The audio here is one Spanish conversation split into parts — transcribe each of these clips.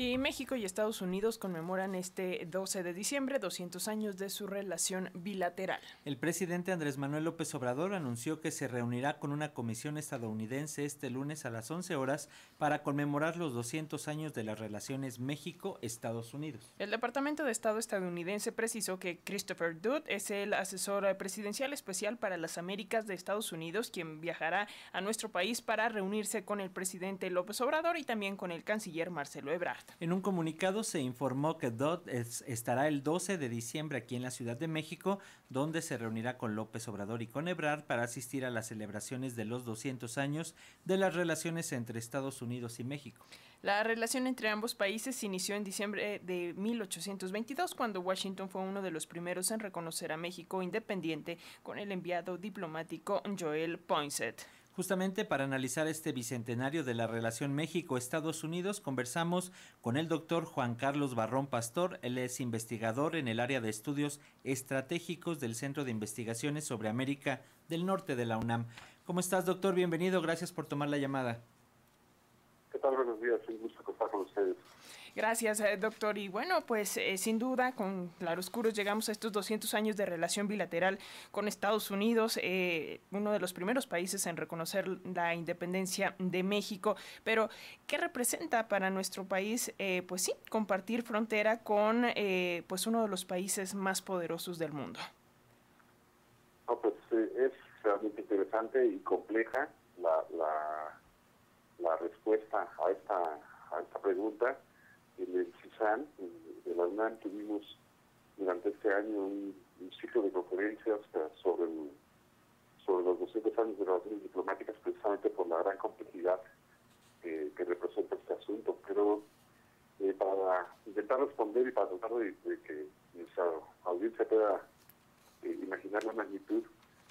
Y México y Estados Unidos conmemoran este 12 de diciembre 200 años de su relación bilateral. El presidente Andrés Manuel López Obrador anunció que se reunirá con una comisión estadounidense este lunes a las 11 horas para conmemorar los 200 años de las relaciones México-Estados Unidos. El Departamento de Estado estadounidense precisó que Christopher Dodd es el asesor presidencial especial para las Américas de Estados Unidos, quien viajará a nuestro país para reunirse con el presidente López Obrador y también con el canciller Marcelo Ebrard. En un comunicado se informó que Dodd estará el 12 de diciembre aquí en la Ciudad de México, donde se reunirá con López Obrador y con Ebrard para asistir a las celebraciones de los 200 años de las relaciones entre Estados Unidos y México. La relación entre ambos países inició en diciembre de 1822, cuando Washington fue uno de los primeros en reconocer a México independiente con el enviado diplomático Joel Poinsett. Justamente para analizar este bicentenario de la relación México-Estados Unidos, conversamos con el doctor Juan Carlos Barrón Pastor. Él es investigador en el área de estudios estratégicos del Centro de Investigaciones sobre América del Norte de la UNAM. ¿Cómo estás, doctor? Bienvenido. Gracias por tomar la llamada. ¿Qué tal? Buenos días. Un gusto estar con ustedes. Gracias, eh, doctor. Y bueno, pues eh, sin duda, con claroscuros llegamos a estos 200 años de relación bilateral con Estados Unidos, eh, uno de los primeros países en reconocer la independencia de México. Pero, ¿qué representa para nuestro país? pues sí, compartir frontera con pues uno de los países más poderosos del mundo. pues es realmente interesante y compleja la, la respuesta a esta, a esta pregunta en el CISAN, de la UNAM, tuvimos durante este año un, ciclo de conferencias sobre, sobre los 200 años de relaciones diplomáticas, precisamente por la gran complejidad que representa este asunto. Pero eh, para intentar responder y para tratar de, que nuestra audiencia pueda eh, imaginar la magnitud,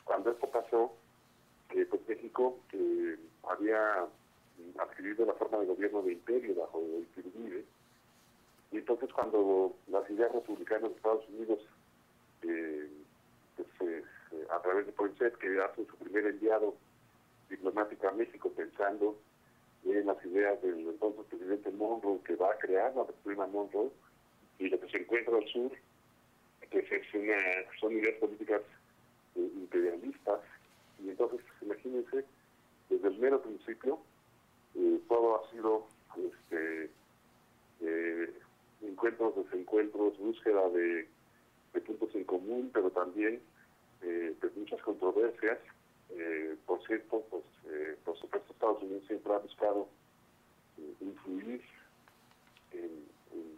cuando esto pasó, eh, pues México había adquirido la forma de gobierno de imperio bajo el Uribe, y entonces cuando las ideas republicanas de Estados Unidos, eh, pues, a través de Poinsett, que hace su primer enviado diplomático a México pensando en las ideas del entonces presidente Monroe, que va a crear la doctrina Monroe, y lo que se encuentra al sur, que es son ideas políticas eh, imperialistas, y entonces imagínense, desde el mero principio, todo ha sido este, encuentros, desencuentros, búsqueda de, puntos en común, pero también eh, de muchas controversias. Eh, por cierto, pues eh, por supuesto Estados Unidos siempre ha buscado influir en,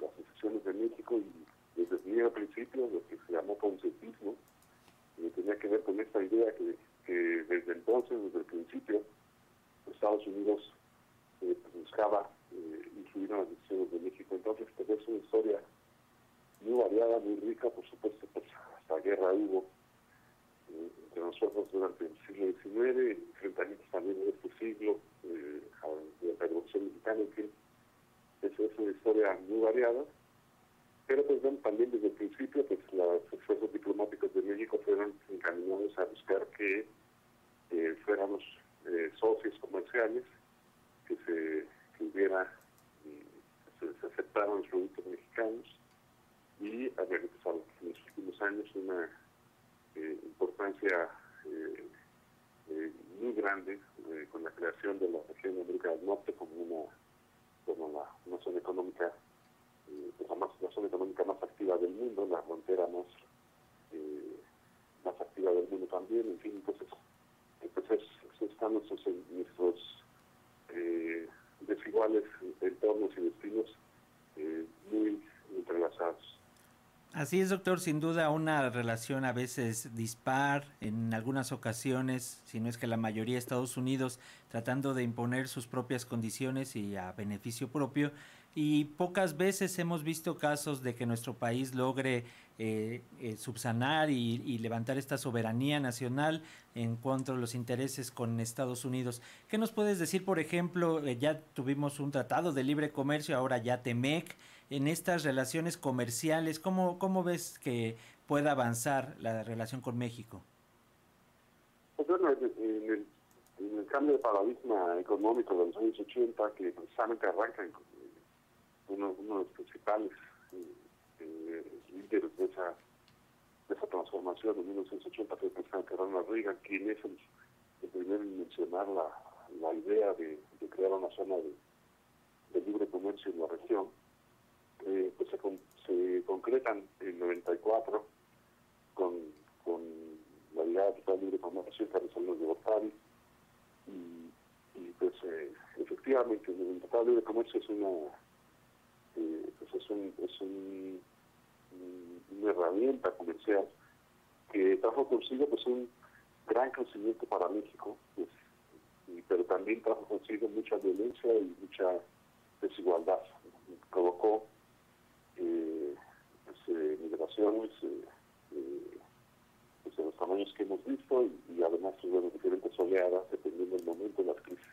las decisiones de México y desde el principio lo que se llamó conceptismo tenía que ver con esta idea que desde entonces, desde el principio, Estados Unidos buscaba influir en las decisiones de México. Entonces, pues es una historia muy variada, muy rica, por supuesto, pues hasta guerra hubo eh, entre nosotros durante el siglo XIX, enfrentamientos también en este siglo, eh, durante la Revolución Mexicana, en es, una historia muy variada. Pero pues también desde el principio, pues los esfuerzos diplomáticos de México fueron encaminados a buscar que eh, fuéramos eh, socios comerciales, que se que hubiera se, aceptaron los productos mexicanos y ha realizado en los últimos años una eh, importancia eh, eh, muy grande con la creación de la región de América del Norte como una, como una zona económica, pues la, zona económica más activa del mundo, la frontera más, más activa del mundo también, en fin, entonces, entonces están nuestros, nuestros desiguales entornos y destinos eh, muy entrelazados. Así es, doctor, sin duda una relación a veces dispar, en algunas ocasiones, si no es que la mayoría Estados Unidos tratando de imponer sus propias condiciones y a beneficio propio, y pocas veces hemos visto casos de que nuestro país logre eh, eh, subsanar y, levantar esta soberanía nacional en contra de los intereses con Estados Unidos. ¿Qué nos puedes decir, por ejemplo, eh, ya tuvimos un tratado de libre comercio, ahora ya TEMEC, en estas relaciones comerciales, ¿cómo, ves que pueda avanzar la relación con México? Pues en el, cambio de paradigma económico de los años 80, que precisamente arranca uno, de los principales eh, líderes de esa, de esa transformación en 1980 fue el presidente Ronald Reagan, quien es el, primero en mencionar la, la idea de, crear una zona de, de, libre comercio en la región. Eh, pues se, se concretan en 94 con, con la idea de libre comercio entre los de Gortari y, y pues eh, efectivamente el Tratado de Libre Comercio es una eh, pues es, un, es un, una herramienta comercial que trajo consigo pues un gran crecimiento para México pues, pero también trajo consigo mucha violencia y mucha desigualdad provocó eh, pues, eh, migraciones eh, pues, de los tamaños que hemos visto y, además de diferentes oleadas dependiendo del momento de las crisis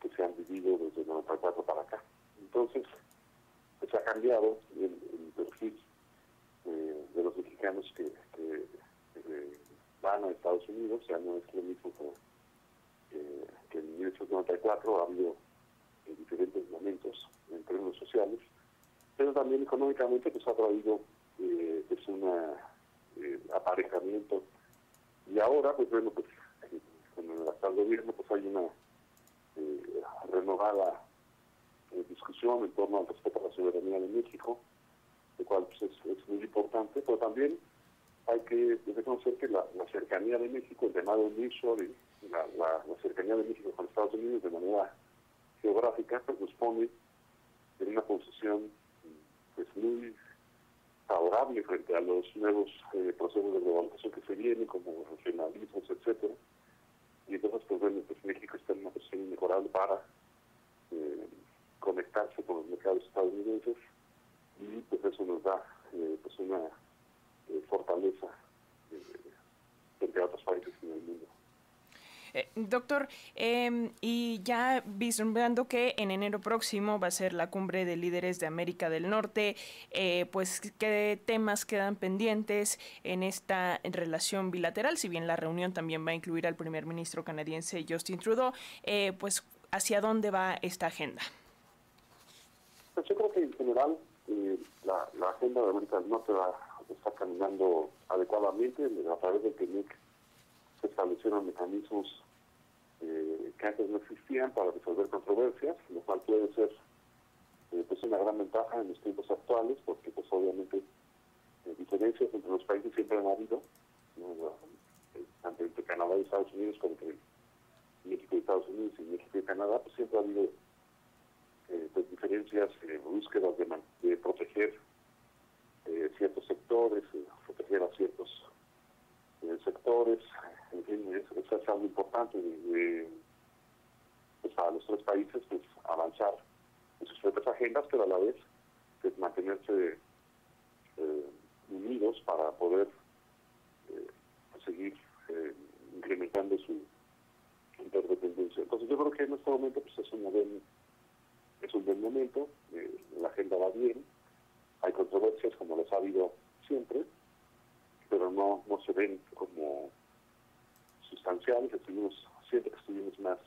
que se han vivido desde el 94 para acá. Entonces, cambiado el, perfil eh, de los mexicanos que, van a Estados Unidos, ya no es lo mismo que, que en 1994 ha habido en diferentes momentos en términos sociales, pero también económicamente pues ha traído eh, pues eh, aparejamiento. Y ahora pues bueno pues con el actual gobierno pues hay una eh, renovada eh, discusión en torno al respeto a la soberanía de México, lo cual pues, es, muy importante, pero también hay que reconocer que la, cercanía de México, el llamado nearshoring, la, la, cercanía de México con Estados Unidos de manera geográfica, pues nos pone en una posición pues muy favorable frente a los nuevos eh, procesos de globalización que se vienen, como regionalismos, etcétera. Y entonces, pues bueno, pues México está en una posición inmejorable para eh, conectarse con los mercados y pues eso nos da eh, pues una eh, fortaleza frente a otros países en el mundo. Eh, doctor, em, y ya vislumbrando que en enero próximo va a ser la cumbre de líderes de América del Norte, eh, pues qué temas quedan pendientes en esta relación bilateral, si bien la reunión también va a incluir al primer ministro canadiense Justin Trudeau, eh, pues hacia dónde va esta agenda. Pues yo creo que en general la, agenda de América del Norte va, está caminando adecuadamente a través del TENIC se establecieron mecanismos eh, que antes no existían para resolver controversias, lo cual puede ser eh, pues una gran ventaja en los tiempos actuales, porque pues obviamente eh, diferencias entre los países siempre han habido, entre Canadá y Estados Unidos como entre México y Estados Unidos y México y Canadá, pues siempre ha habido búsquedas de, de proteger ciertos sectores, proteger a ciertos sectores, en fin, eso, es algo importante de, pues, para los tres países pues, avanzar en sus propias agendas, pero a la vez pues, mantenerse eh, unidos para poder eh, seguir eh, incrementando su interdependencia. Entonces yo creo que en este momento pues, es, un buen, es un buen momento, la agenda va bien, hay controversias como las ha habido siempre, pero no, no se ven como sustanciales. Estuvimos, siempre que estuvimos más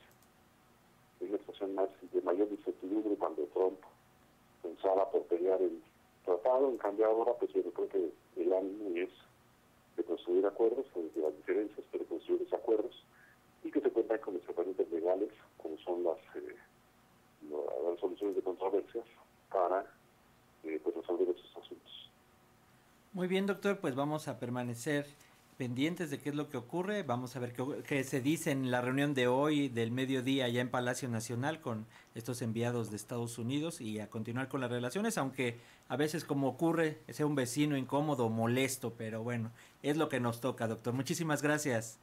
en una situación más de mayor incertidumbre cuando Trump pensaba por pelear el tratado. En cambio ahora, pues yo creo que el ánimo es de construir acuerdos, de las diferencias, pero construir esos acuerdos y que se cuentan con los herramientas legales, como son las, eh, las soluciones de controversias, para eh, pues resolver asuntos. Muy bien, doctor, pues vamos a permanecer pendientes de qué es lo que ocurre. Vamos a ver qué, se dice en la reunión de hoy del mediodía allá en Palacio Nacional con estos enviados de Estados Unidos y a continuar con las relaciones, aunque a veces como ocurre sea un vecino incómodo, molesto, pero bueno, es lo que nos toca, doctor. Muchísimas. Gracias.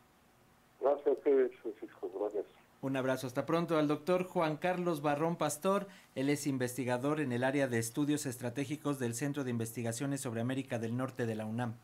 Un abrazo. Hasta pronto al doctor Juan Carlos Barrón Pastor. Él es investigador en el área de estudios estratégicos del Centro de Investigaciones sobre América del Norte de la UNAM.